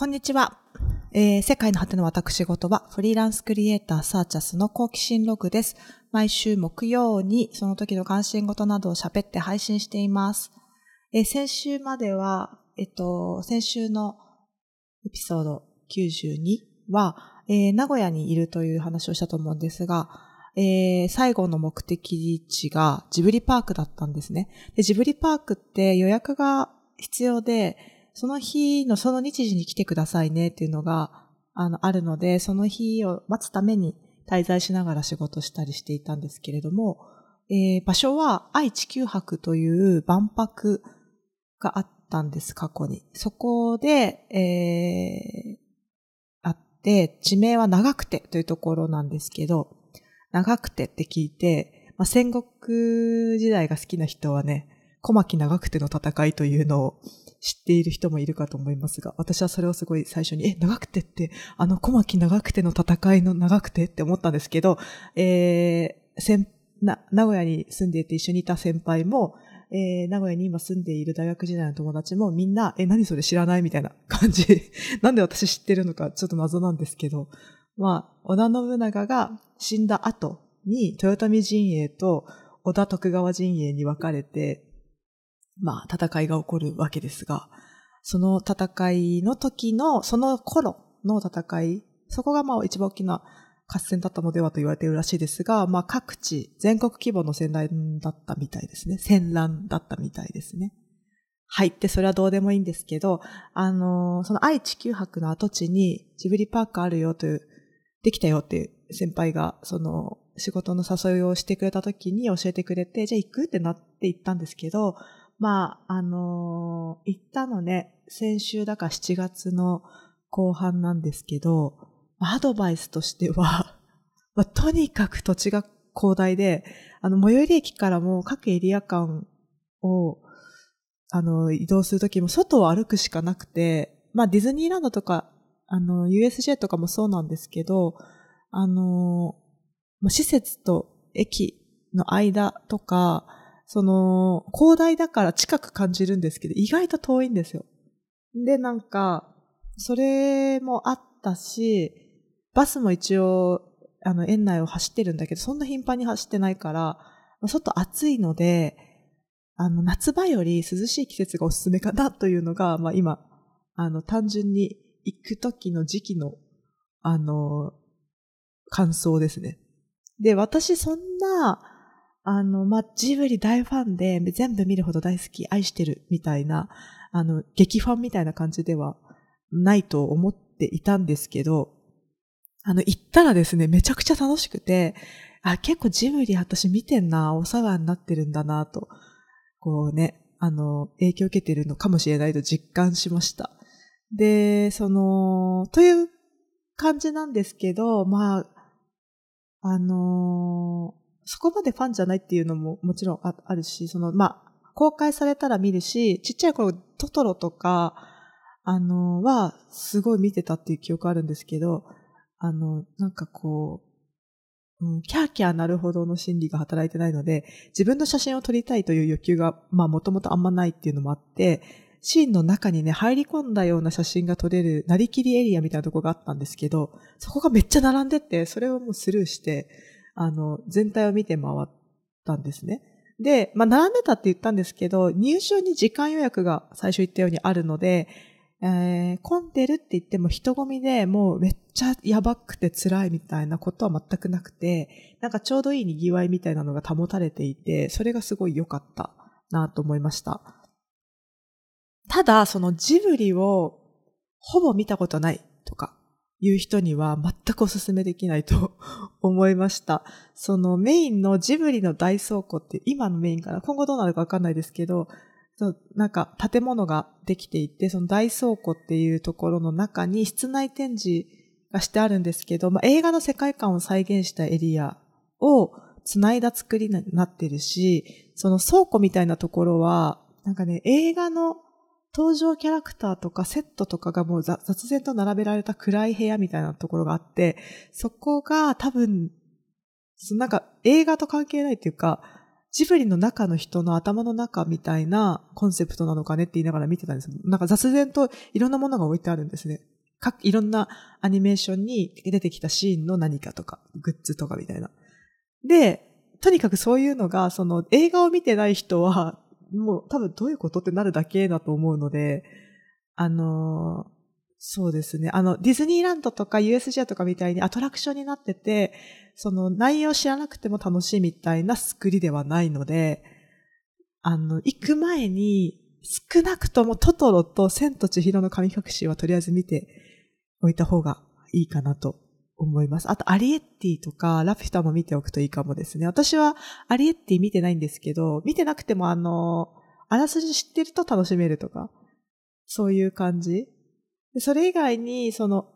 こんにちは。えー、世界の果ての私事は、フリーランスクリエイターサーチャスの好奇心ログです。毎週木曜にその時の関心事などを喋って配信しています。えー、先週までは、えっと、先週のエピソード92は、えー、名古屋にいるという話をしたと思うんですが、えー、最後の目的地がジブリパークだったんですね。でジブリパークって予約が必要で、その日のその日時に来てくださいねっていうのが、あの、あるので、その日を待つために滞在しながら仕事したりしていたんですけれども、えー、場所は愛地球博という万博があったんです、過去に。そこで、えー、あって、地名は長くてというところなんですけど、長くてって聞いて、まあ、戦国時代が好きな人はね、小牧長くての戦いというのを知っている人もいるかと思いますが、私はそれをすごい最初に、え、長くてって、あの小牧長くての戦いの長くてって思ったんですけど、えー、先な、名古屋に住んでいて一緒にいた先輩も、えー、名古屋に今住んでいる大学時代の友達もみんな、え、何それ知らないみたいな感じ。なんで私知ってるのかちょっと謎なんですけど、まあ、織田信長が死んだ後に豊臣陣営と織田徳川陣営に分かれて、まあ、戦いが起こるわけですが、その戦いの時の、その頃の戦い、そこがまあ一番大きな合戦だったのではと言われているらしいですが、まあ各地、全国規模の戦乱だったみたいですね。戦乱だったみたいですね。はいってそれはどうでもいいんですけど、あのー、その愛地球博の跡地にジブリパークあるよという、できたよっていう先輩が、その仕事の誘いをしてくれた時に教えてくれて、じゃあ行くってなって行ったんですけど、まあ、あのー、行ったのね、先週だから7月の後半なんですけど、アドバイスとしては、まあ、とにかく土地が広大で、あの、最寄り駅からも各エリア間を、あの、移動するときも外を歩くしかなくて、まあ、ディズニーランドとか、あの、USJ とかもそうなんですけど、あの、施設と駅の間とか、その、広大だから近く感じるんですけど、意外と遠いんですよ。で、なんか、それもあったし、バスも一応、あの、園内を走ってるんだけど、そんな頻繁に走ってないから、外暑いので、あの、夏場より涼しい季節がおすすめかなというのが、まあ今、あの、単純に行く時の時期の、あの、感想ですね。で、私そんな、あの、まあ、ジブリ大ファンで全部見るほど大好き、愛してるみたいな、あの、激ファンみたいな感じではないと思っていたんですけど、あの、行ったらですね、めちゃくちゃ楽しくて、あ、結構ジブリ私見てんな、お世話になってるんだな、と、こうね、あの、影響を受けてるのかもしれないと実感しました。で、その、という感じなんですけど、まあ、あのそこまでファンじゃないっていうのももちろんあるし、その、まあ、公開されたら見るし、ちっちゃい頃トトロとか、あの、は、すごい見てたっていう記憶あるんですけど、あの、なんかこう、うん、キャーキャーなるほどの心理が働いてないので、自分の写真を撮りたいという欲求が、まあもともとあんまないっていうのもあって、シーンの中にね、入り込んだような写真が撮れる、なりきりエリアみたいなとこがあったんですけど、そこがめっちゃ並んでて、それをもうスルーして、あの、全体を見て回ったんですね。で、まあ、並んでたって言ったんですけど、入場に時間予約が最初言ったようにあるので、えー、混んでるって言っても人混みでもうめっちゃやばくて辛いみたいなことは全くなくて、なんかちょうどいい賑わいみたいなのが保たれていて、それがすごい良かったなと思いました。ただ、そのジブリをほぼ見たことないとか、いう人には全くお勧めできないと 思いました。そのメインのジブリの大倉庫って今のメインかな？今後どうなるかわかんないですけど、なんか建物ができていて、その大倉庫っていうところの中に室内展示がしてあるんですけど、まあ、映画の世界観を再現したエリアを繋いだ作りになってるし、その倉庫みたいなところは、なんかね、映画の登場キャラクターとかセットとかがもう雑然と並べられた暗い部屋みたいなところがあって、そこが多分、なんか映画と関係ないっていうか、ジブリの中の人の頭の中みたいなコンセプトなのかねって言いながら見てたんです。なんか雑然といろんなものが置いてあるんですね。かいろんなアニメーションに出てきたシーンの何かとか、グッズとかみたいな。で、とにかくそういうのが、その映画を見てない人は、もう多分どういうことってなるだけだと思うので、あの、そうですね。あの、ディズニーランドとか USJ とかみたいにアトラクションになってて、その内容知らなくても楽しいみたいな作りではないので、あの、行く前に少なくともトトロと千と千尋の神隠しはとりあえず見ておいた方がいいかなと思います。あと、アリエッティとか、ラピュタも見ておくといいかもですね。私はアリエッティ見てないんですけど、見てなくてもあの、あらすじ知ってると楽しめるとか、そういう感じそれ以外に、その、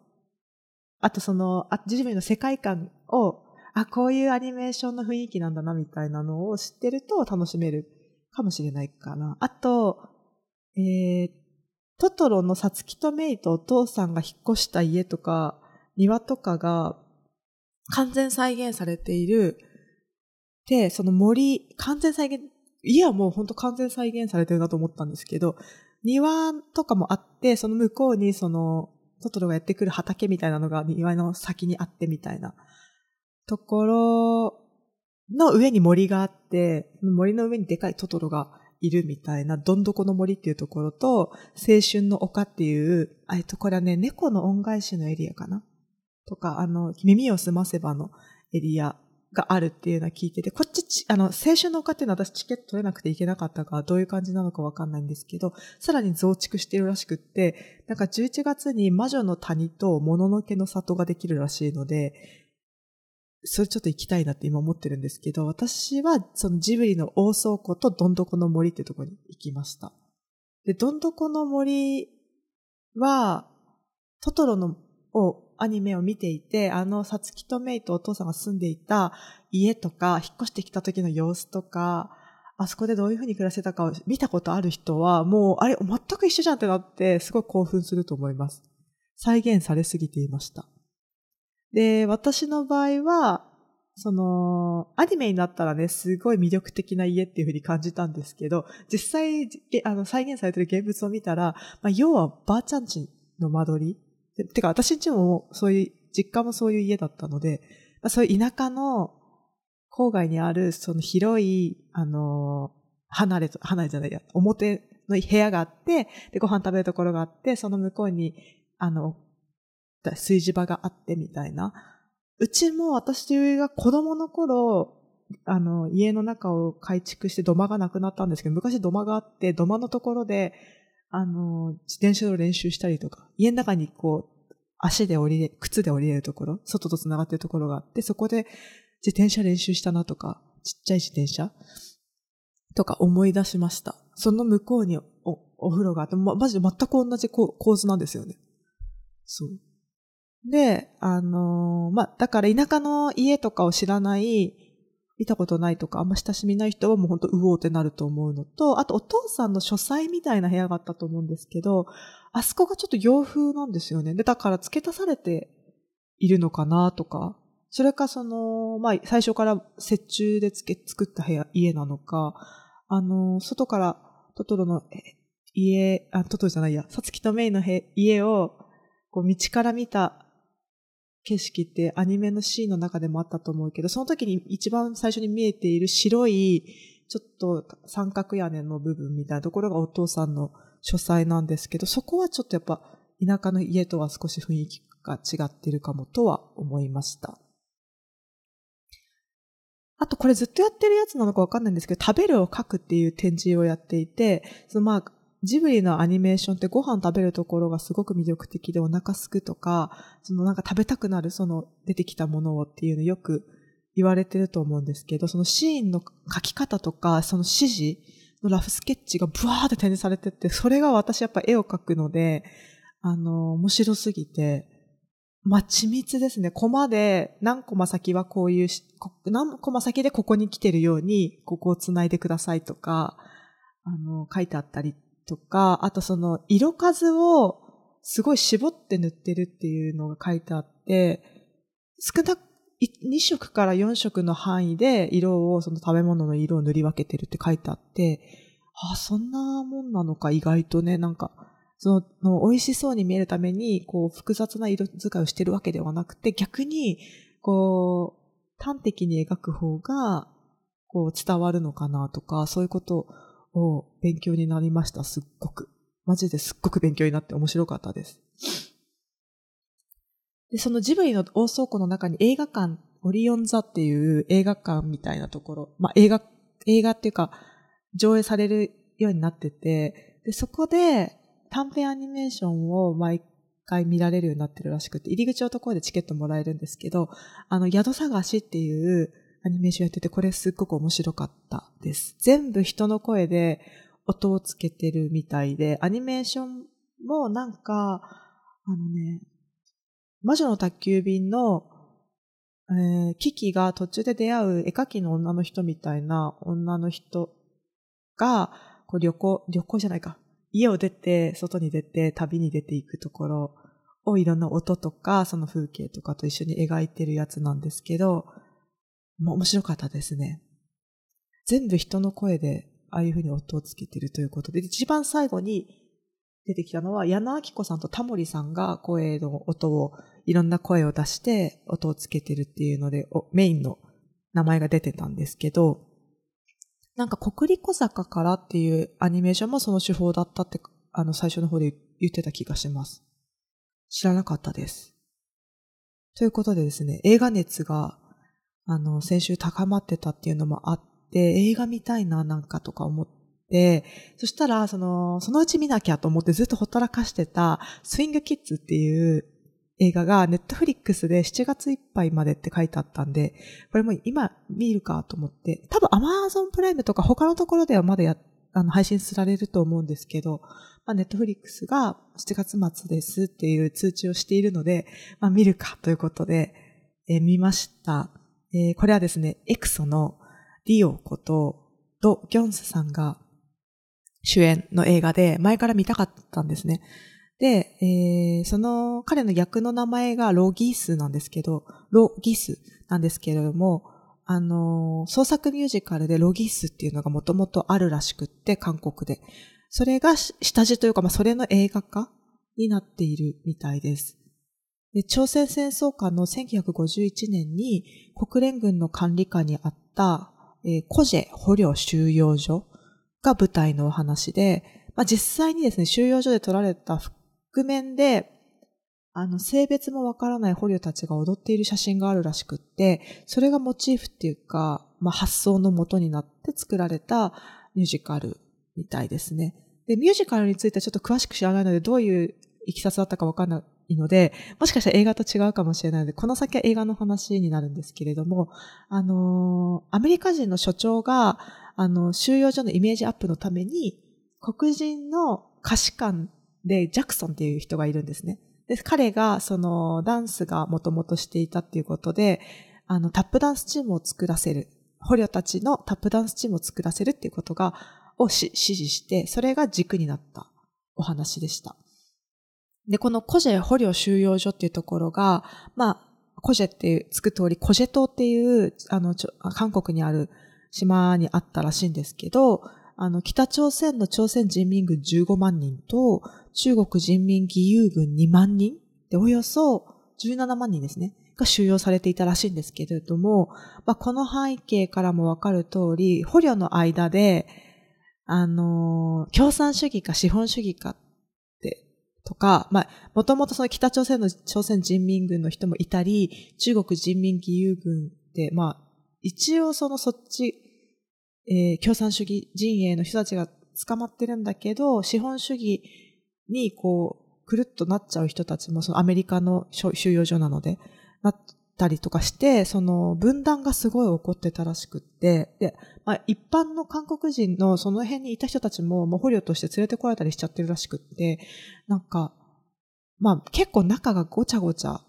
あとその、あジブリの世界観を、あ、こういうアニメーションの雰囲気なんだな、みたいなのを知ってると楽しめるかもしれないかな。あと、えー、トトロのサツキとメイとお父さんが引っ越した家とか、庭とかが完全再現されている。で、その森、完全再現、家はもう本当完全再現されてるなと思ったんですけど、庭とかもあって、その向こうにその、トトロがやってくる畑みたいなのが庭の先にあってみたいなところの上に森があって、森の上にでかいトトロがいるみたいな、どんどこの森っていうところと、青春の丘っていう、えっと、これはね、猫の恩返しのエリアかなとか、あの、耳を澄ませばのエリアがあるっていうのは聞いてて、こっち、あの、青春の丘っていうのは私チケット取れなくて行けなかったから、どういう感じなのかわかんないんですけど、さらに増築してるらしくって、なんか11月に魔女の谷ともののけの里ができるらしいので、それちょっと行きたいなって今思ってるんですけど、私はそのジブリの大倉庫とどんどこの森っていうところに行きました。で、どんどこの森は、トトロのをアニメを見ていて、あの、さつきとメイとお父さんが住んでいた家とか、引っ越してきた時の様子とか、あそこでどういう風に暮らしてたかを見たことある人は、もう、あれ、全く一緒じゃんってなって、すごい興奮すると思います。再現されすぎていました。で、私の場合は、その、アニメになったらね、すごい魅力的な家っていう風に感じたんですけど、実際、あの、再現されてる現物を見たら、まあ、要はばあちゃんちの間取りてか、私んちもそういう、実家もそういう家だったので、そういう田舎の郊外にある、その広い、あの、離れ、離れじゃないや、表の部屋があって、で、ご飯食べるところがあって、その向こうに、あの、炊事場があってみたいな。うちも私が子供の頃、あの、家の中を改築して土間がなくなったんですけど、昔土間があって、土間のところで、あの、自転車の練習したりとか、家の中にこう、足で降りれ、靴で降りれるところ、外と繋がってるところがあって、そこで自転車練習したなとか、ちっちゃい自転車とか思い出しました。その向こうにおお風呂があって、ま、マジ全く同じ構図なんですよね。そう。で、あのー、まあ、だから田舎の家とかを知らない見たことないとか、あんま親しみない人はもうほんとうおーってなると思うのと、あとお父さんの書斎みたいな部屋があったと思うんですけど、あそこがちょっと洋風なんですよね。で、だから付け足されているのかなとか、それかその、まあ、最初から折衷で付け、作った部屋、家なのか、あの、外からトトロの家、あ、トトロじゃないや、サツキとメイの家を、こう道から見た景色ってアニメのシーンの中でもあったと思うけど、その時に一番最初に見えている白い、ちょっと三角屋根の部分みたいなところがお父さんの書斎なんですけど、そこはちょっとやっぱ田舎の家とは少し雰囲気が違っているかもとは思いました。あとこれずっとやってるやつなのかわかんないんですけど、食べるを書くっていう展示をやっていて、そのまあ、ジブリのアニメーションってご飯食べるところがすごく魅力的でお腹すくとか、そのなんか食べたくなるその出てきたものをっていうのよく言われてると思うんですけど、そのシーンの書き方とか、その指示のラフスケッチがブワーって展示されてて、それが私やっぱ絵を描くので、あの、面白すぎて、まあ、緻密ですね。コマで何コマ先はこういう、何コマ先でここに来てるように、ここを繋いでくださいとか、あの、書いてあったりとか、あとその色数をすごい絞って塗ってるっていうのが書いてあって、少なく2色から4色の範囲で色を、その食べ物の色を塗り分けてるって書いてあって、あ、そんなもんなのか、意外とね、なんか、その、美味しそうに見えるために、こう、複雑な色使いをしてるわけではなくて、逆に、こう、端的に描く方が、こう、伝わるのかなとか、そういうことをを勉強になりました、すっごく。マジですっごく勉強になって面白かったです。で、そのジブリの大倉庫の中に映画館、オリオン座っていう映画館みたいなところ、まあ映画、映画っていうか、上映されるようになってて、で、そこで短編アニメーションを毎回見られるようになってるらしくて、入り口のところでチケットもらえるんですけど、あの、宿探しっていうアニメーションやってて、これすっごく面白かったです。全部人の声で音をつけてるみたいで、アニメーションもなんか、あのね、魔女の宅急便の、えー、キキが途中で出会う絵描きの女の人みたいな女の人が、こう旅行、旅行じゃないか。家を出て、外に出て、旅に出ていくところをいろんな音とか、その風景とかと一緒に描いてるやつなんですけど、も面白かったですね。全部人の声で、ああいう風に音をつけてるということで、一番最後に出てきたのは、矢野明子さんとタモリさんが声の音を、いろんな声を出して音をつけてるっていうので、メインの名前が出てたんですけど、なんか国立小坂からっていうアニメーションもその手法だったって、あの最初の方で言ってた気がします。知らなかったです。ということでですね、映画熱が、あの、先週高まってたっていうのもあって、映画見たいななんかとか思って、そしたら、その、そのうち見なきゃと思ってずっとほったらかしてた、スイングキッズっていう映画がネットフリックスで7月いっぱいまでって書いてあったんで、これも今見るかと思って、多分アマゾンプライムとか他のところではまだや、あの、配信されると思うんですけど、まあ、ネットフリックスが7月末ですっていう通知をしているので、まあ、見るかということで、え、見ました。えー、これはですね、エクソのディオことド・ギョンスさんが主演の映画で前から見たかったんですね。で、えー、その彼の役の名前がロギースなんですけど、ロギスなんですけれども、あの、創作ミュージカルでロギースっていうのがもともとあるらしくって、韓国で。それが下地というか、まあ、それの映画化になっているみたいです。で朝鮮戦争下の1951年に国連軍の管理下にあった、えー、コジェ捕虜収容所が舞台のお話で、まあ、実際にですね、収容所で撮られた覆面で、あの、性別もわからない捕虜たちが踊っている写真があるらしくって、それがモチーフっていうか、まあ、発想の元になって作られたミュージカルみたいですね。で、ミュージカルについてはちょっと詳しく知らないので、どういういきさつだったかわかんないいので、もしかしたら映画と違うかもしれないので、この先は映画の話になるんですけれども、あのー、アメリカ人の所長が、あの、収容所のイメージアップのために、黒人の歌詞官で、ジャクソンっていう人がいるんですね。で、彼が、その、ダンスがもともとしていたっていうことで、あの、タップダンスチームを作らせる。捕虜たちのタップダンスチームを作らせるっていうことが、を指示して、それが軸になったお話でした。で、このコジェ捕虜収容所っていうところが、まあ、コジェっていう、つく通り、コジェ島っていう、あの、韓国にある島にあったらしいんですけど、あの、北朝鮮の朝鮮人民軍15万人と、中国人民義勇軍2万人で、およそ17万人ですね、が収容されていたらしいんですけれども、まあ、この背景からもわかる通り、捕虜の間で、あの、共産主義か資本主義かっ、とか、まあ、もともとその北朝鮮の朝鮮人民軍の人もいたり、中国人民義勇軍で、まあ、一応そのそっちえー、共産主義陣営の人たちが捕まってるんだけど、資本主義にこう、くるっとなっちゃう人たちも、そのアメリカの収容所なので、なったりとかして、その分断がすごい起こってたらしくって、で、まあ、一般の韓国人のその辺にいた人たちも、もう捕虜として連れてこられたりしちゃってるらしくって、なんか、まあ結構中がごちゃごちゃ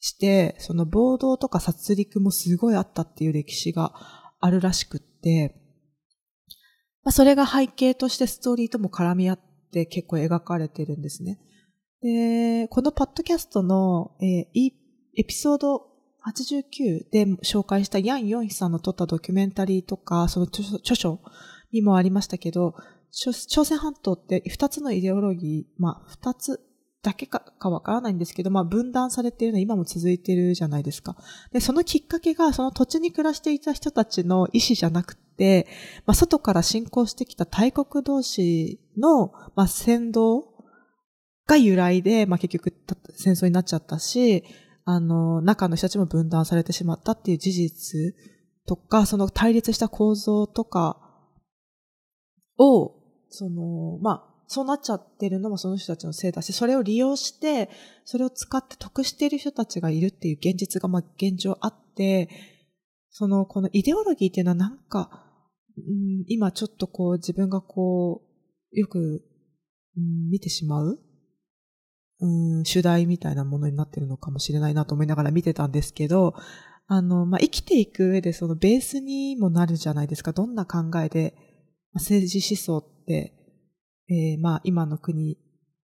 して、その暴動とか殺戮もすごいあったっていう歴史があるらしくって、まあ、それが背景としてストーリーとも絡み合って結構描かれてるんですね。で、このパッドキャストの、えー、エピソード89で紹介したヤン・ヨンヒさんの撮ったドキュメンタリーとか、その著書にもありましたけど、朝鮮半島って二つのイデオロギー、まあ二つだけかかわからないんですけど、まあ分断されているのは今も続いているじゃないですか。で、そのきっかけがその土地に暮らしていた人たちの意思じゃなくて、まあ外から侵攻してきた大国同士の、まあ先導が由来で、まあ結局戦争になっちゃったし、あの、中の人たちも分断されてしまったっていう事実とか、その対立した構造とかを、その、まあ、そうなっちゃってるのもその人たちのせいだし、それを利用して、それを使って得している人たちがいるっていう現実が、まあ、現状あって、その、このイデオロギーっていうのはなんか、うん、今ちょっとこう自分がこう、よく、うん、見てしまううん、主題みたいなものになってるのかもしれないなと思いながら見てたんですけど、あの、まあ、生きていく上でそのベースにもなるじゃないですか。どんな考えで、政治思想って、えー、まあ、今の国、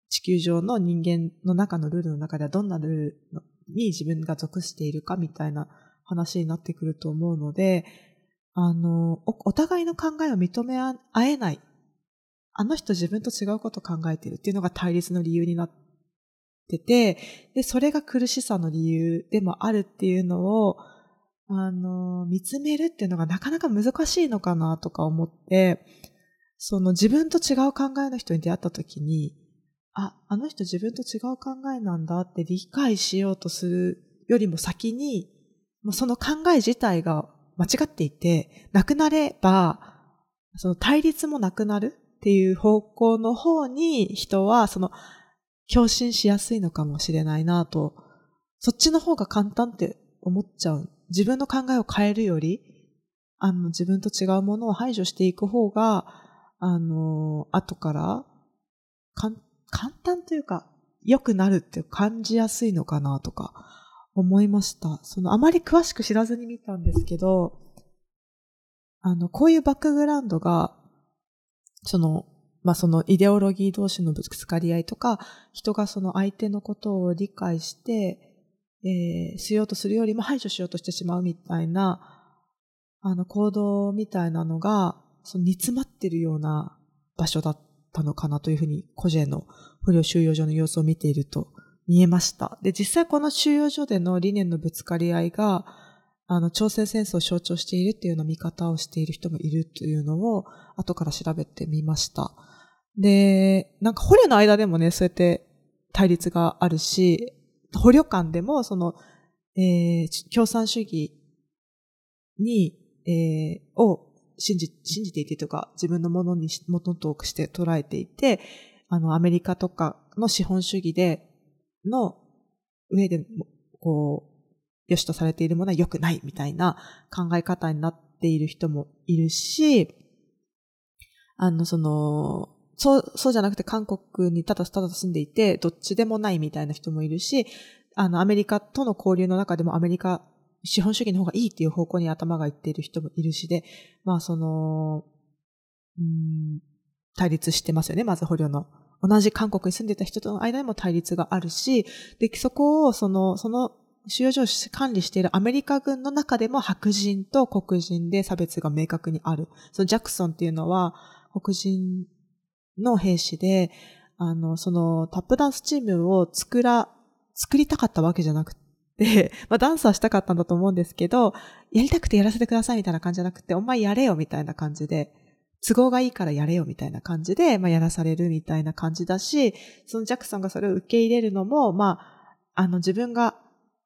地球上の人間の中のルールの中ではどんなルールに自分が属しているかみたいな話になってくると思うので、あの、お互いの考えを認め合えない。あの人自分と違うことを考えているっていうのが対立の理由になってってて、で、それが苦しさの理由でもあるっていうのを、あの、見つめるっていうのがなかなか難しいのかなとか思って、その自分と違う考えの人に出会った時に、あ、あの人自分と違う考えなんだって理解しようとするよりも先に、その考え自体が間違っていて、なくなれば、その対立もなくなるっていう方向の方に人は、その共振しやすいのかもしれないなと、そっちの方が簡単って思っちゃう。自分の考えを変えるより、あの、自分と違うものを排除していく方が、あの、後から、簡単というか、良くなるって感じやすいのかなとか思いました。その、あまり詳しく知らずに見たんですけど、あの、こういうバックグラウンドが、その、まあそのイデオロギー同士のぶつかり合いとか、人がその相手のことを理解して、えー、しようとするよりも排除しようとしてしまうみたいな、あの行動みたいなのが、その煮詰まってるような場所だったのかなというふうに、個人の不良収容所の様子を見ていると見えました。で、実際この収容所での理念のぶつかり合いが、あの、朝鮮戦争を象徴しているっていうような見方をしている人もいるというのを、後から調べてみました。で、なんか捕虜の間でもね、そうやって対立があるし、捕虜間でも、その、えー、共産主義に、えー、を信じ、信じていてとか、自分のものに、もととして捉えていて、あの、アメリカとかの資本主義で、の上で、こう、良しとされているものは良くないみたいな考え方になっている人もいるし、あの、その、そう、そうじゃなくて韓国にただただ住んでいて、どっちでもないみたいな人もいるし、あの、アメリカとの交流の中でもアメリカ、資本主義の方がいいっていう方向に頭がいっている人もいるしで、まあその、うん、対立してますよね、まず捕虜の。同じ韓国に住んでた人との間にも対立があるし、で、そこを、その、その、収容所を管理しているアメリカ軍の中でも白人と黒人で差別が明確にある。そのジャクソンっていうのは黒人の兵士で、あの、そのタップダンスチームを作ら、作りたかったわけじゃなくて、まあダンスはしたかったんだと思うんですけど、やりたくてやらせてくださいみたいな感じじゃなくて、お前やれよみたいな感じで、都合がいいからやれよみたいな感じで、まあやらされるみたいな感じだし、そのジャクソンがそれを受け入れるのも、まあ、あの自分が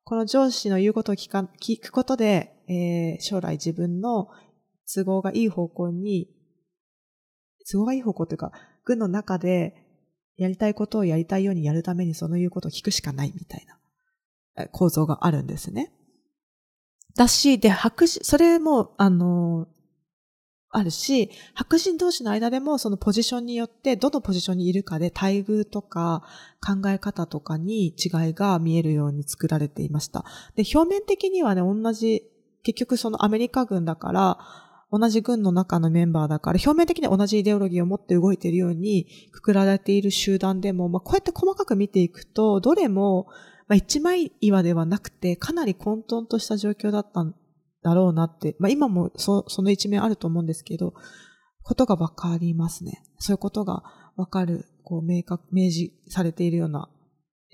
この上司の言うことを聞か聞くことで、えー、将来自分の都合がいい方向に、都合がいい方向というか、軍の中でやりたいことをやりたいようにやるためにその言うことを聞くしかないみたいな構造があるんですね。だし、で、白人、それも、あの、あるし、白人同士の間でもそのポジションによってどのポジションにいるかで待遇とか考え方とかに違いが見えるように作られていました。で、表面的にはね、同じ、結局そのアメリカ軍だから、同じ軍の中のメンバーだから、表面的に同じイデオロギーを持って動いているようにくくられている集団でも、まあ、こうやって細かく見ていくと、どれも、まあ、一枚岩ではなくて、かなり混沌とした状況だったんだろうなって、まあ、今もそその一面あると思うんですけど、ことがわかりますね。そういうことがわかる、こう、明確、明示されているような、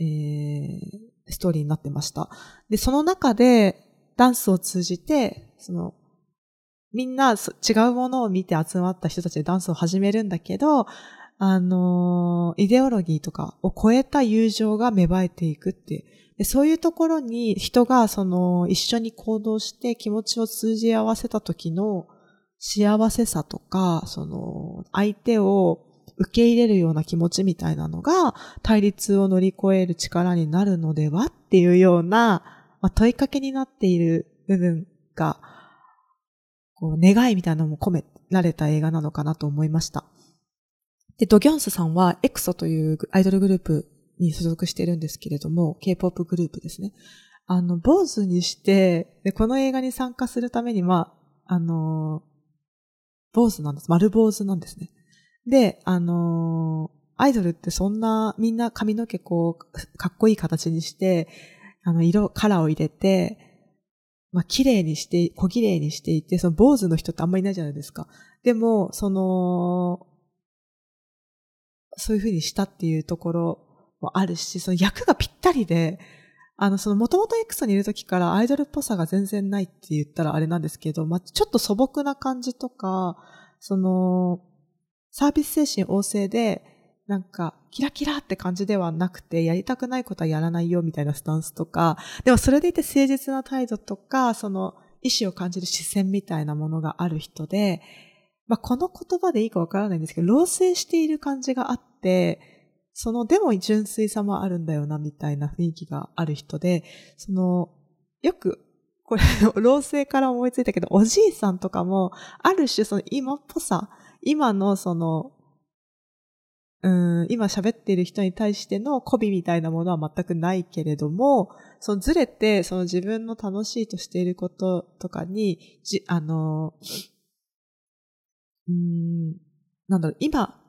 えー、ストーリーになってました。で、その中で、ダンスを通じて、その、みんな違うものを見て集まった人たちでダンスを始めるんだけど、あの、イデオロギーとかを超えた友情が芽生えていくっていう。でそういうところに人がその一緒に行動して気持ちを通じ合わせた時の幸せさとか、その相手を受け入れるような気持ちみたいなのが対立を乗り越える力になるのではっていうような、まあ、問いかけになっている部分が、こう願いみたいなのも込められた映画なのかなと思いました。で、ドギョンスさんはエクソというアイドルグループに所属してるんですけれども、K-POP グループですね。あの、坊主にして、で、この映画に参加するために、まあ、あの、坊主なんです。丸坊主なんですね。で、あの、アイドルってそんな、みんな髪の毛こう、かっこいい形にして、あの、色、カラーを入れて、まあ、綺麗にして、小綺麗にしていて、その坊主の人ってあんまりいないじゃないですか。でも、その、そういうふうにしたっていうところもあるし、その役がぴったりで、あの、その元々エクソにいる時からアイドルっぽさが全然ないって言ったらあれなんですけど、まあ、ちょっと素朴な感じとか、その、サービス精神旺盛で、なんか、キラキラって感じではなくて、やりたくないことはやらないよみたいなスタンスとか、でもそれでいて誠実な態度とか、その、意志を感じる視線みたいなものがある人で、まあ、この言葉でいいかわからないんですけど、老成している感じがあって、その、でも純粋さもあるんだよな、みたいな雰囲気がある人で、その、よく、これ、老成から思いついたけど、おじいさんとかも、ある種その今っぽさ、今のその、うん、今喋っている人に対しての媚びみたいなものは全くないけれども、そのずれて、その自分の楽しいとしていることとかに、じ、あの、うん、なんだろう、今、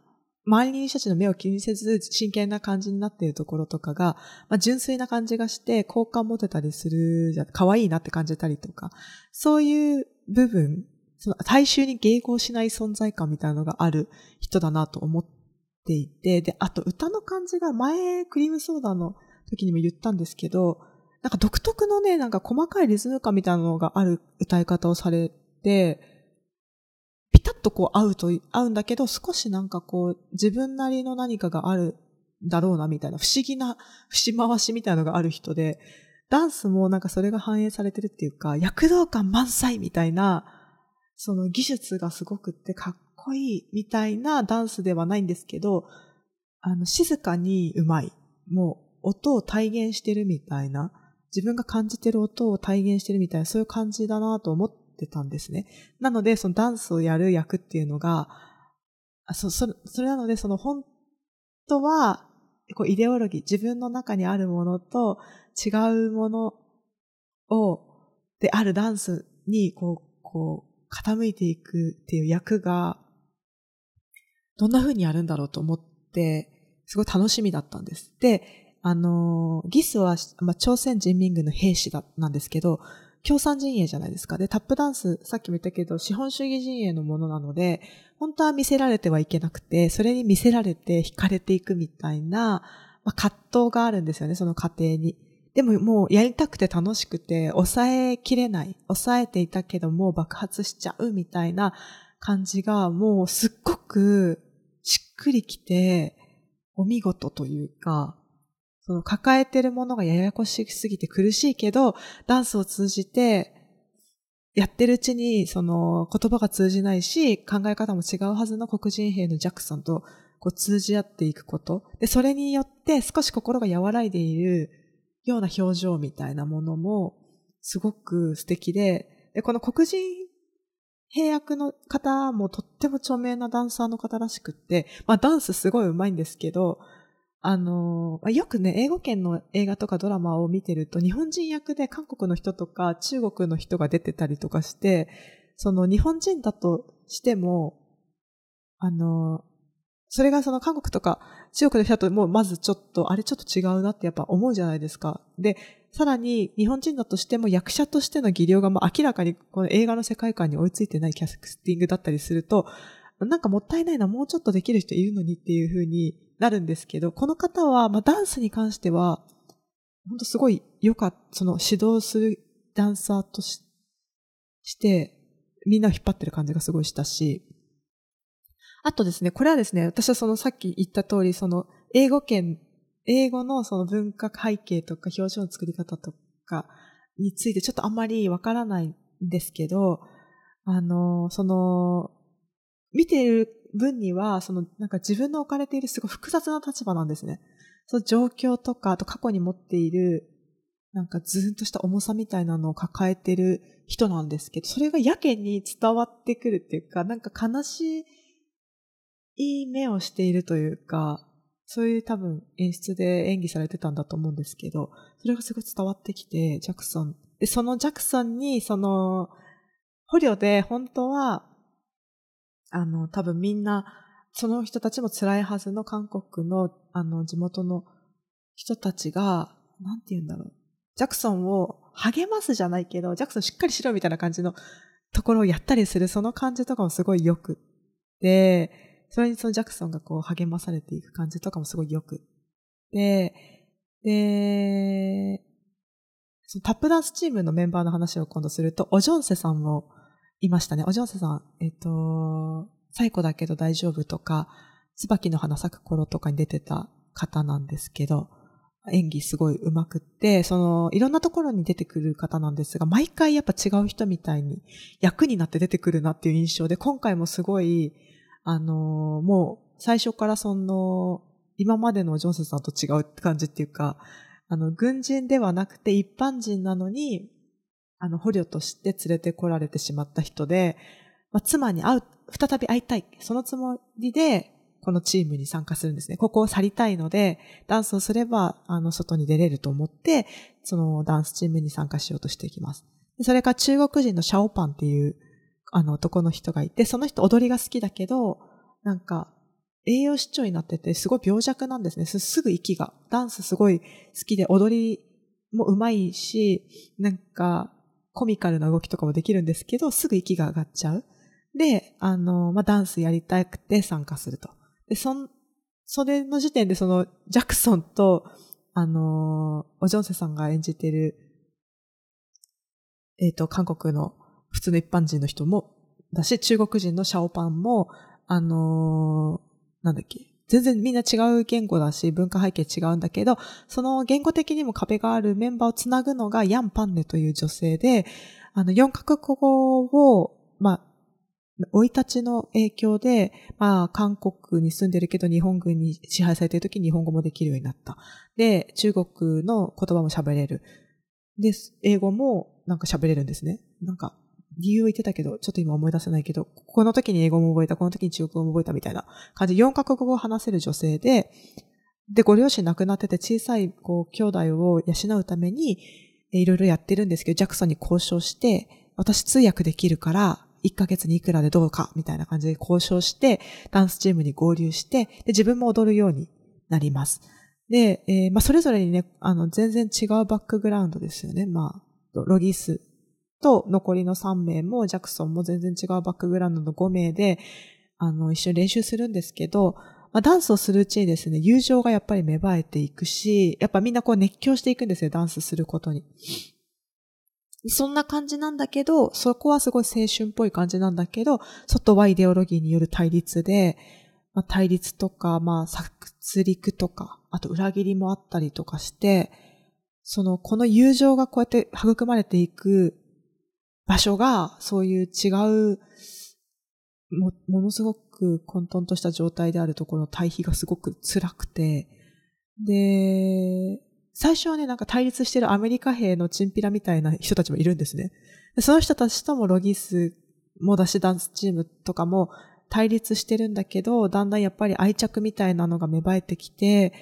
周りに人たちの目を気にせず真剣な感じになっているところとかが、まあ、純粋な感じがして好感持てたりするじゃ、可愛いなって感じたりとか、そういう部分、その大衆に迎合しない存在感みたいなのがある人だなと思ってていて、で、あと歌の感じが前、クリームソーダの時にも言ったんですけど、なんか独特のね、なんか細かいリズム感みたいなのがある歌い方をされて、ピタッとこう合うと、合うんだけど、少しなんかこう、自分なりの何かがあるだろうな、みたいな、不思議な節回しみたいなのがある人で、ダンスもなんかそれが反映されてるっていうか、躍動感満載みたいな、その技術がすごくってかっこいいみたいなダンスではないんですけど、あの、静かにうまい。もう、音を体現してるみたいな、自分が感じてる音を体現してるみたいな、そういう感じだなと思ってたんですね。なので、そのダンスをやる役っていうのが、あそ、それ、それなので、その本当は、こう、イデオロギー、自分の中にあるものと違うものを、であるダンスに、こう、こう、傾いていくっていう役が、どんな風にやるんだろうと思って、すごい楽しみだったんです。で、あの、ギスは、まあ、朝鮮人民軍の兵士だ、なんですけど、共産陣営じゃないですか。で、タップダンス、さっきも言ったけど、資本主義陣営のものなので、本当は見せられてはいけなくて、それに見せられて惹かれていくみたいな、まあ、葛藤があるんですよね、その過程に。でももうやりたくて楽しくて、抑えきれない。抑えていたけども爆発しちゃうみたいな感じが、もうすっごくしっくりきて、お見事というか、その抱えてるものがややこしすぎて苦しいけど、ダンスを通じて、やってるうちに、その言葉が通じないし、考え方も違うはずの黒人兵のジャクソンとこう通じ合っていくこと。で、それによって少し心が和らいでいるような表情みたいなものもすごく素敵で、で、この黒人兵役の方もとっても著名なダンサーの方らしくって、まあダンスすごい上手いんですけど、あの、よくね、英語圏の映画とかドラマを見てると、日本人役で韓国の人とか中国の人が出てたりとかして、その日本人だとしても、あの、それがその韓国とか中国の人だともうまずちょっと、あれちょっと違うなってやっぱ思うじゃないですか。で、さらに日本人だとしても役者としての技量がもう明らかにこの映画の世界観に追いついてないキャスティングだったりすると、なんかもったいないな、もうちょっとできる人いるのにっていう風になるんですけど、この方は、まあ、ダンスに関しては、本当すごい良かった、その指導するダンサーとしして、みんなを引っ張ってる感じがすごいしたし、あとですね、これはですね、私はそのさっき言った通り、その英語圏、英語のその文化背景とか表情の作り方とかについてちょっとあんまりわからないんですけど、あの、その、見ている分には、その、なんか自分の置かれているすごい複雑な立場なんですね。その状況とか、あと過去に持っている、なんかずーんとした重さみたいなのを抱えてる人なんですけど、それがやけに伝わってくるっていうか、なんか悲しいいい目をしているというか、そういう多分演出で演技されてたんだと思うんですけど、それがすごい伝わってきて、ジャクソン。で、そのジャクソンに、その、捕虜で本当はあの、多分みんな、その人たちも辛いはずの韓国の、あの、地元の人たちが、なんて言うんだろう。ジャクソンを励ますじゃないけど、ジャクソンしっかりしろみたいな感じのところをやったりする、その感じとかもすごい良くって、それにそのジャクソンがこう励まされていく感じとかもすごい良くって、で、そのタップダンスチームのメンバーの話を今度すると、オジョンセさんもいましたね。お嬢さん、えっ、と、最古だけど大丈夫とか、椿の花咲く頃とかに出てた方なんですけど、演技すごい上手くって、その、いろんなところに出てくる方なんですが、毎回やっぱ違う人みたいに役になって出てくるなっていう印象で、今回もすごい、あの、もう最初からその、今までのジョンセンさんと違う感じっていうか、あの、軍人ではなくて一般人なのに、あの、捕虜として連れてこられてしまった人で、まあ、妻に会う、再び会いたい。そのつもりで、このチームに参加するんですね。ここを去りたいので、ダンスをすれば、あの、外に出れると思って、そのダンスチームに参加しようとしていきます。それから中国人のシャオパンっていう、あの、男の人がいて、その人踊りが好きだけど、なんか、栄養失調になってて、すごい病弱なんですね。すぐ息が。ダンスすごい好きで、踊りも上手いし、なんか、コミカルな動きとかもできるんですけど、すぐ息が上がっちゃう。で、あの、まあ、ダンスやりたくて参加すると。で、そん、それの時点でその、ジャクソンと、あの、おジョンセさんが演じてる、えっ、ー、と、韓国の普通の一般人の人も、だし、中国人のシャオパンも、あのなんだっけ、全然みんな違う言語だし、文化背景違うんだけど、その言語的にも壁があるメンバーをつなぐのがヤン・パンネという女性で、あの、4カ国語を、まあ、生い立ちの影響で、まあ、韓国に住んでるけど日本軍に支配されてる時に日本語もできるようになった。で、中国の言葉も喋れる。で、英語もなんか喋れるんですね。なんか、理由を言ってたけど、ちょっと今思い出せないけど、この時に英語も覚えた、この時に中国語も覚えたみたいな感じで4カ国語を話せる女性で、で、ご両親亡くなってて小さい、こう、兄弟を養うために、いろいろやってるんですけど、ジャクソンに交渉して、私通訳できるから、1ヶ月にいくらでどうか、みたいな感じで交渉して、ダンスチームに合流して、で、自分も踊るようになります。で、えー、まあ、それぞれにね、あの、全然違うバックグラウンドですよね。まあ、ロギスと残りの3名もジャクソンも全然違うバックグラウンドの5名で、あの、一緒に練習するんですけど、まあ、ダンスをするうちにですね、友情がやっぱり芽生えていくし、やっぱみんなこう熱狂していくんですよ、ダンスすることに。そんな感じなんだけど、そこはすごい青春っぽい感じなんだけど、外はイデオロギーによる対立で、まあ、対立とか、まあ、殺戮とか、あと裏切りもあったりとかして、その、この友情がこうやって育まれていく場所が、そういう違う、も、ものすごく混沌とした状態であるところの対比がすごく辛くて、で、最初はね、なんか対立してるアメリカ兵のチンピラみたいな人たちもいるんですね。でその人たちともロギスもだしダンスチームとかも対立してるんだけど、だんだんやっぱり愛着みたいなのが芽生えてきて、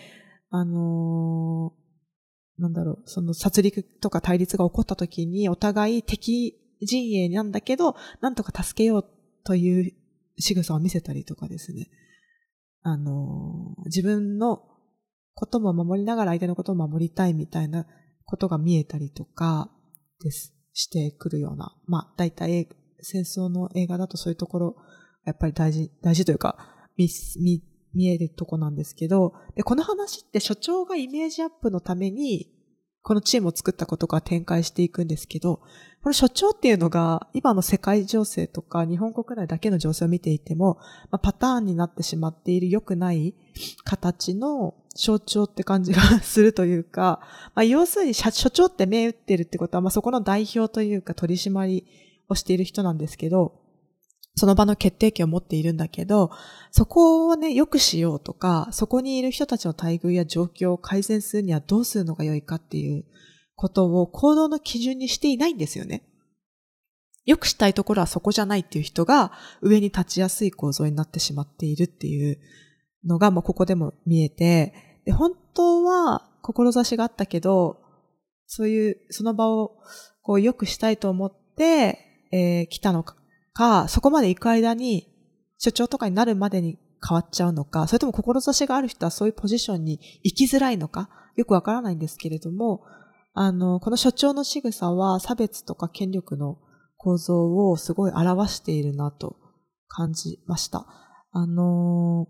あのー、なんだろう、その殺戮とか対立が起こった時にお互い敵陣営なんだけど、なんとか助けようという仕草を見せたりとかですね。あの、自分のことも守りながら相手のことを守りたいみたいなことが見えたりとかです、してくるような。まあ、大体戦争の映画だとそういうところ、やっぱり大事、大事というか、見、見、見えるとこなんですけど、で、この話って所長がイメージアップのためにこのチームを作ったことが展開していくんですけど、この所長っていうのが、今の世界情勢とか日本国内だけの情勢を見ていても、まあ、パターンになってしまっている良くない形の象徴って感じがするというか、まあ、要するに所長って目打ってるってことは、まあ、そこの代表というか取締りをしている人なんですけど、その場の決定権を持っているんだけど、そこをね、良くしようとか、そこにいる人たちの待遇や状況を改善するにはどうするのが良いかっていうことを行動の基準にしていないんですよね。良くしたいところはそこじゃないっていう人が上に立ちやすい構造になってしまっているっていうのが、もうここでも見えて、で本当は志があったけど、そういう、その場をこう良くしたいと思って、えー、来たのか、か、そこまで行く間に、所長とかになるまでに変わっちゃうのか、それとも志がある人はそういうポジションに行きづらいのか、よくわからないんですけれども、あの、この所長の仕草は差別とか権力の構造をすごい表しているなと感じました。あの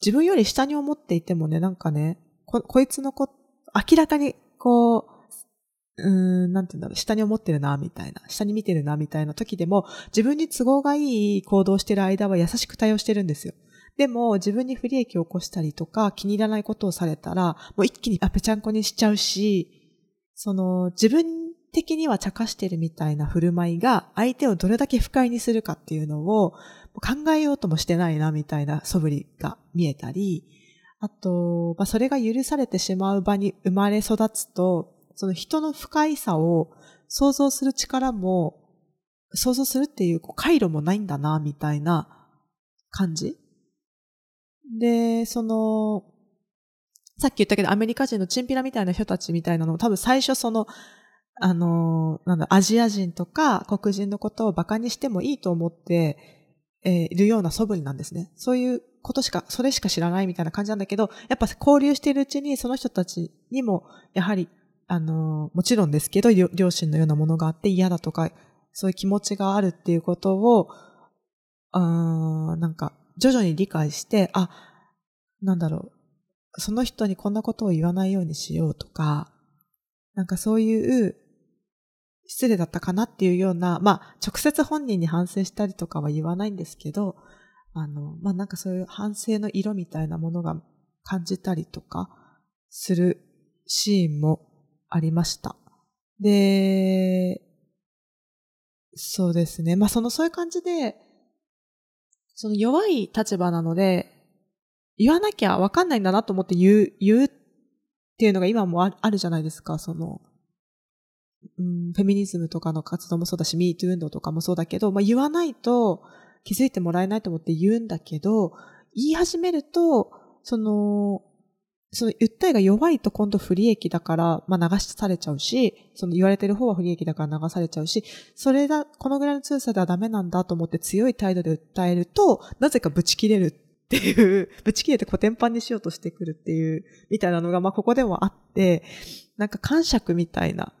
自分より下に思っていてもね、なんかね、こ、こいつのこ、明らかにこう、うーん、なんて言うんだろう、下に思ってるな、みたいな、下に見てるな、みたいな時でも、自分に都合がいい行動してる間は優しく対応してるんですよ。でも、自分に不利益を起こしたりとか、気に入らないことをされたら、もう一気にあぺちゃんこにしちゃうし、その、自分的には茶化してるみたいな振る舞いが、相手をどれだけ不快にするかっていうのを、考えようともしてないな、みたいな素振りが見えたり、あと、まあ、それが許されてしまう場に生まれ育つと、その人の不快さを想像する力も、想像するっていう回路もないんだな、みたいな感じ。で、その、さっき言ったけどアメリカ人のチンピラみたいな人たちみたいなのも多分最初その、あの、なんだ、アジア人とか黒人のことを馬鹿にしてもいいと思って、えー、いるような素振りなんですね。そういうことしか、それしか知らないみたいな感じなんだけど、やっぱ交流しているうちにその人たちにも、やはりあの、もちろんですけど、両親のようなものがあって嫌だとか、そういう気持ちがあるっていうことを、あなんか、徐々に理解して、あ、なんだろう、その人にこんなことを言わないようにしようとか、なんかそういう、失礼だったかなっていうような、まあ、直接本人に反省したりとかは言わないんですけど、あの、まあ、なんかそういう反省の色みたいなものが感じたりとかするシーンもありました。で、そうですね。まあ、その、そういう感じで、その弱い立場なので、言わなきゃわかんないんだなと思って言う、言うっていうのが今もあるじゃないですか、その、うん、フェミニズムとかの活動もそうだし、ミート運動とかもそうだけど、まあ、言わないと気づいてもらえないと思って言うんだけど、言い始めると、その、その訴えが弱いと今度不利益だから、まあ流されちゃうし、その言われてる方は不利益だから流されちゃうし、それだ、このぐらいの強さではダメなんだと思って強い態度で訴えると、なぜかブチ切れるっていう、ブチ切れてコテンパンにしようとしてくるっていう、みたいなのが、まあここでもあって、なんか感触みたいな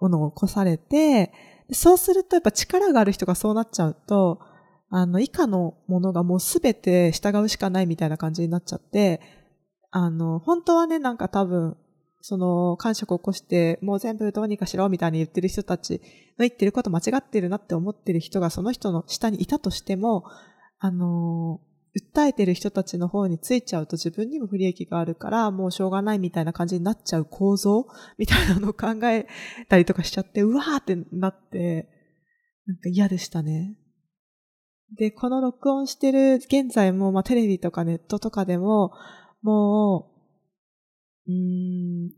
ものを起こされて、そうするとやっぱ力がある人がそうなっちゃうと、あの、以下のものがもうすべて従うしかないみたいな感じになっちゃって、あの、本当はね、なんか多分、その、感触を起こして、もう全部どうにかしろみたいに言ってる人たちの言ってること間違ってるなって思ってる人がその人の下にいたとしても、あの、訴えてる人たちの方についちゃうと自分にも不利益があるから、もうしょうがないみたいな感じになっちゃう構造みたいなのを考えたりとかしちゃって、うわーってなって、なんか嫌でしたね。で、この録音してる現在も、まあテレビとかネットとかでも、もう、うーん、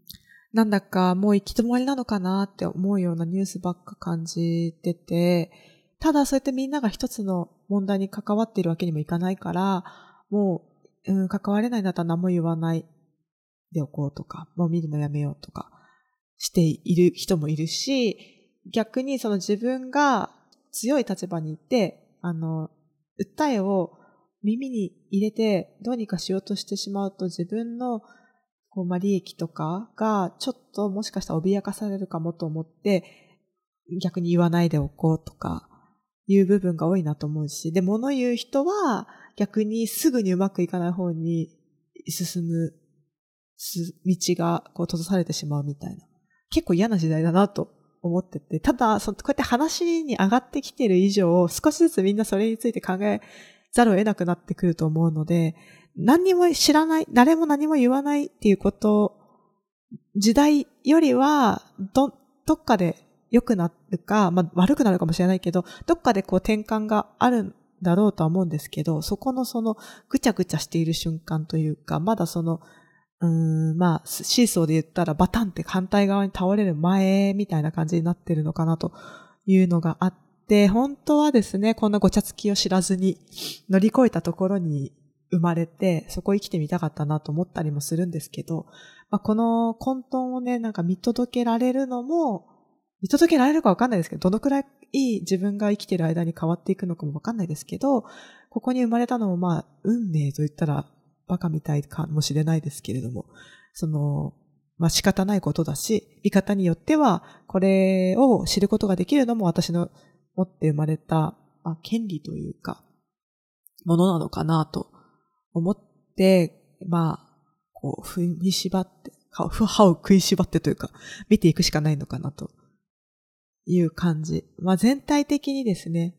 なんだかもう行き止まりなのかなって思うようなニュースばっか感じてて、ただそうやってみんなが一つの問題に関わっているわけにもいかないから、もう、うん、関われないんだったら何も言わないでおこうとか、もう見るのやめようとかしている人もいるし、逆にその自分が強い立場にいて、あの、訴えを耳に入れてどうにかしようとしてしまうと自分のこう、まあ、利益とかがちょっともしかしたら脅かされるかもと思って逆に言わないでおこうとかいう部分が多いなと思うし、で、物言う人は逆にすぐにうまくいかない方に進む道がこう閉ざされてしまうみたいな。結構嫌な時代だなと思ってて、ただ、そこうやって話に上がってきてる以上、少しずつみんなそれについて考えざるを得なくなってくると思うので、何にも知らない、誰も何も言わないっていうこと、時代よりは、ど、どっかで良くなるか、まあ悪くなるかもしれないけど、どっかでこう転換があるんだろうとは思うんですけど、そこのそのぐちゃぐちゃしている瞬間というか、まだそのうん、まあ、シーソーで言ったらバタンって反対側に倒れる前みたいな感じになってるのかなというのがあって、本当はですね、こんなごちゃつきを知らずに乗り越えたところに生まれて、そこ生きてみたかったなと思ったりもするんですけど、まあ、この混沌をね、なんか見届けられるのも、見届けられるかわかんないですけど、どのくらい自分が生きてる間に変わっていくのかもわかんないですけど、ここに生まれたのもまあ、運命と言ったらバカみたいかもしれないですけれども、その、まあ仕方ないことだし、見方によっては、これを知ることができるのも私の持って生まれた、まあ、権利というか、ものなのかなと思って、まあ、こう、踏みしばって、歯を食いしばってというか、見ていくしかないのかなという感じ。まあ全体的にですね、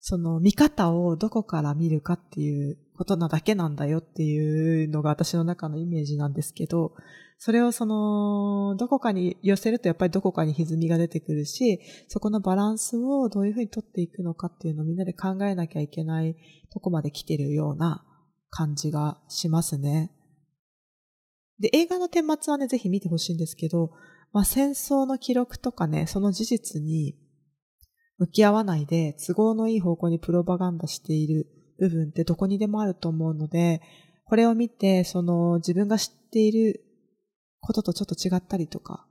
その見方をどこから見るかっていうことなだけなんだよっていうのが私の中のイメージなんですけど、それをその、どこかに寄せるとやっぱりどこかに歪みが出てくるし、そこのバランスをどういうふうに取っていくのかっていうのをみんなで考えなきゃいけないとこまで来てるような感じがしますね。で、映画の顛末はね、ぜひ見てほしいんですけど、まあ戦争の記録とかね、その事実に向き合わないで都合のいい方向にプロパガンダしている部分ってどこにでもあると思うので、これを見て、その自分が知っていることとちょっと違ったりとか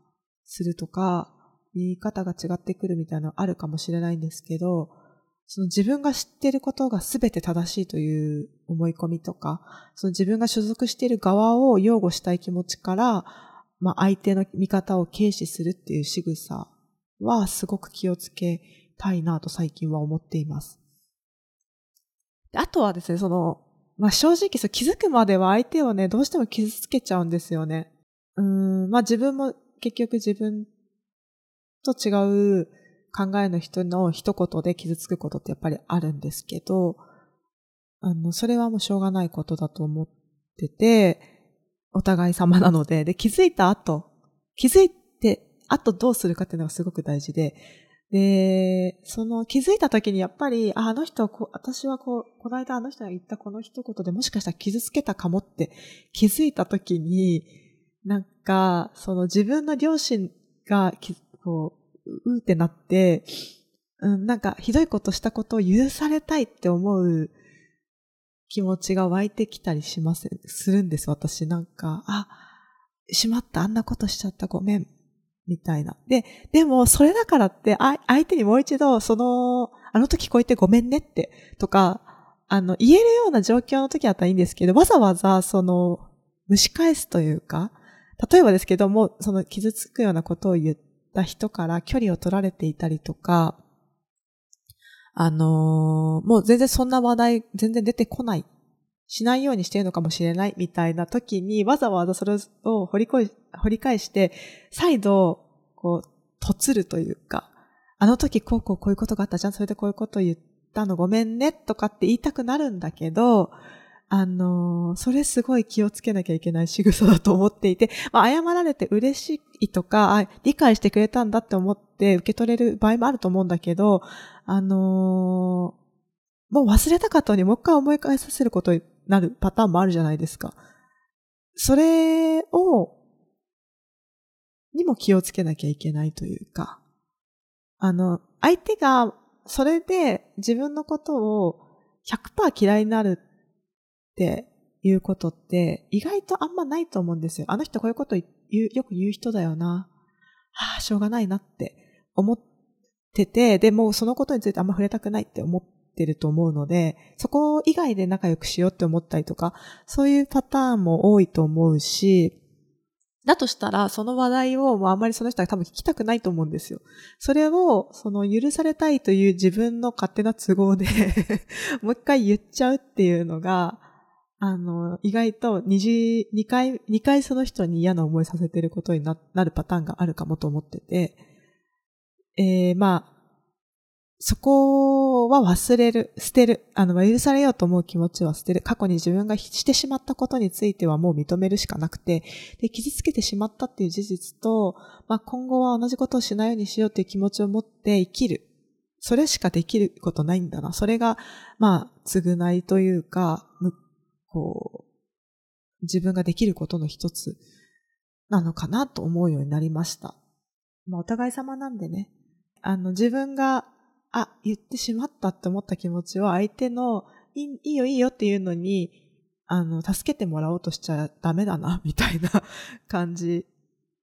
するとか、言い方が違ってくるみたいなのあるかもしれないんですけど、その自分が知っていることが全て正しいという思い込みとか、その自分が所属している側を擁護したい気持ちから、まあ相手の見方を軽視するっていう仕草はすごく気をつけたいなと最近は思っています。あとはですね、その、まあ、正直そう気づくまでは相手をね、どうしても傷つけちゃうんですよね。うん、まあ自分も結局自分と違う考えの人の一言で傷つくことってやっぱりあるんですけど、あの、それはもうしょうがないことだと思ってて、お互い様なので、で、気づいた後、気づいて、あとどうするかっていうのがすごく大事で、で、その気づいた時にやっぱり、ああの人こう、私はこう、この間あの人が言ったこの一言でもしかしたら傷つけたかもって気づいた時に、なんか、その自分の両親が、こう、うーってなって、うん、なんかひどいことしたことを許されたいって思う気持ちが湧いてきたりします、するんです、私。なんか、あ、しまった、あんなことしちゃった、ごめん、みたいな。で、でも、それだからって、相手にもう一度、その、あの時こう言ってごめんねって、とか、あの、言えるような状況の時だったらいいんですけど、わざわざ、その、蒸し返すというか、例えばですけども、その傷つくようなことを言った人から距離を取られていたりとか、あのー、もう全然そんな話題全然出てこないしないようにしているのかもしれないみたいな時に、わざわざそれを掘り掘り返して、再度、こう、とつるというか、あの時こうこうこういうことがあったじゃん、それでこういうこと言ったのごめんねとかって言いたくなるんだけど、あの、それすごい気をつけなきゃいけない仕草だと思っていて、まあ、謝られて嬉しいとか、理解してくれたんだって思って受け取れる場合もあると思うんだけど、あのもう忘れたかったのにもう一回思い返させることになるパターンもあるじゃないですか。それを、にも気をつけなきゃいけないというか、あの、相手がそれで自分のことを100%嫌いになるっていうことって意外とあんまないと思うんですよ。あの人こういうことうよく言う人だよな。はあ、しょうがないなって思ってて、でもそのことについてあんま触れたくないって思ってると思うので、そこ以外で仲良くしようって思ったりとか、そういうパターンも多いと思うし、だとしたら、その話題をもうあんまりその人は多分聞きたくないと思うんですよ。それを、その許されたいという自分の勝手な都合で もう一回言っちゃうっていうのが、あの、意外と二次、二回、二回その人に嫌な思いさせてることになるパターンがあるかもと思ってて、えー、まあ、そこは忘れる、捨てる。あの、許されようと思う気持ちは捨てる。過去に自分がしてしまったことについてはもう認めるしかなくて、で、傷つけてしまったっていう事実と、まあ、今後は同じことをしないようにしようっていう気持ちを持って生きる。それしかできることないんだな。それが、まあ、償いというか、こう、自分ができることの一つなのかなと思うようになりました。まあ、お互い様なんでね。あの、自分があ、言ってしまったって思った気持ちは相手のいいよいいよっていうのに、あの、助けてもらおうとしちゃダメだな、みたいな 感じ。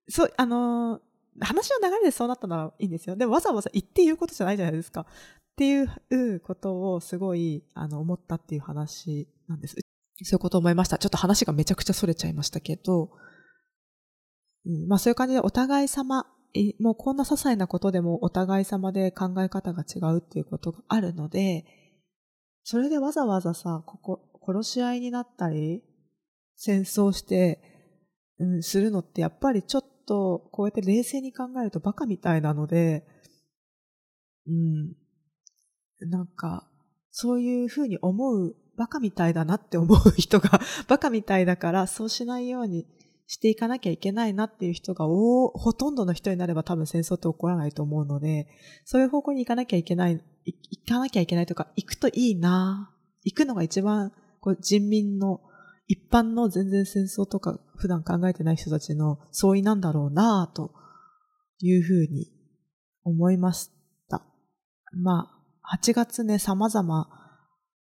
そう、あの、話の流れでそうなったならいいんですよ。でもわざわざ言って言うことじゃないじゃないですか。っていうことをすごい、あの、思ったっていう話なんです。そういうことを思いました。ちょっと話がめちゃくちゃ逸れちゃいましたけど、うん、まあそういう感じでお互い様もうこんな些細なことでもお互い様で考え方が違うっていうことがあるので、それでわざわざさ、ここ、殺し合いになったり、戦争して、うん、するのってやっぱりちょっと、こうやって冷静に考えるとバカみたいなので、うん、なんか、そういうふうに思う、バカみたいだなって思う人が、バカみたいだからそうしないようにしていかなきゃいけないなっていう人がほとんどの人になれば多分戦争って起こらないと思うので、そういう方向に行かなきゃいけない、行かなきゃいけないとか、行くといいな行くのが一番こう人民の一般の全然戦争とか普段考えてない人たちの相違なんだろうなというふうに思いました。まあ、8月ね、様々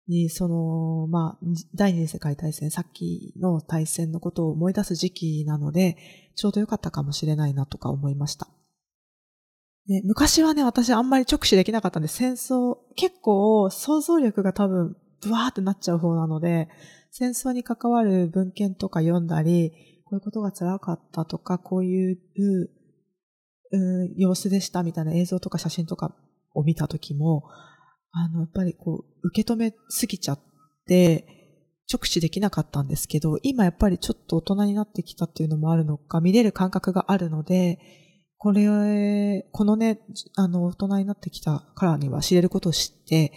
に、その、まあ、第二次世界大戦、さっきの大戦のことを思い出す時期なので、ちょうどよかったかもしれないなとか思いました。で昔はね、私あんまり直視できなかったんで、戦争、結構想像力が多分、ブワーってなっちゃう方なので、戦争に関わる文献とか読んだり、こういうことが辛かったとか、こういう、う様子でしたみたいな映像とか写真とかを見たときも、あの、やっぱりこう、受け止めすぎちゃって、直視できなかったんですけど、今やっぱりちょっと大人になってきたっていうのもあるのか、見れる感覚があるので、これ、このね、あの、大人になってきたからには知れることを知って、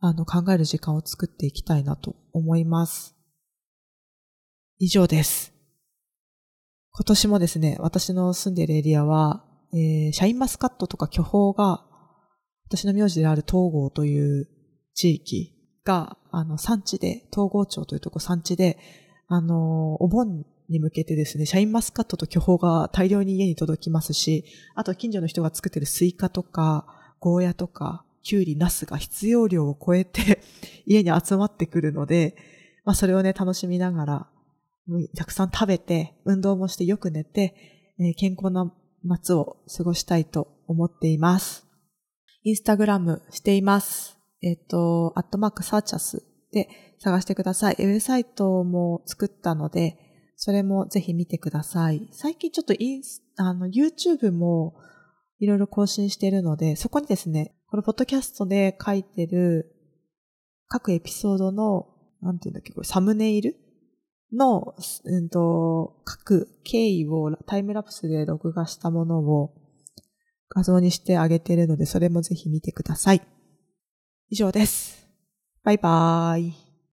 あの、考える時間を作っていきたいなと思います。以上です。今年もですね、私の住んでいるエリアは、えー、シャインマスカットとか巨峰が私の名字である東郷という地域が、あの、産地で、東郷町というとこ産地で、あの、お盆に向けてですね、シャインマスカットと巨峰が大量に家に届きますし、あと近所の人が作ってるスイカとか、ゴーヤとか、キュウリ、ナスが必要量を超えて 家に集まってくるので、まあそれをね、楽しみながら、たくさん食べて、運動もしてよく寝て、えー、健康な夏を過ごしたいと思っています。インスタグラムしています。えっ、と、アットマークサーチャスで探してください。ウェブサイトも作ったので、それもぜひ見てください。最近ちょっとインス、あの、YouTube もいろいろ更新しているので、そこにですね、このポッドキャストで描いてる各エピソードの、なんていうんだっけ、これサムネイルの、うんと、描く経緯をタイムラプスで録画したものを画像にしてあげてるので、それもぜひ見てください。以上です。バイバーイ。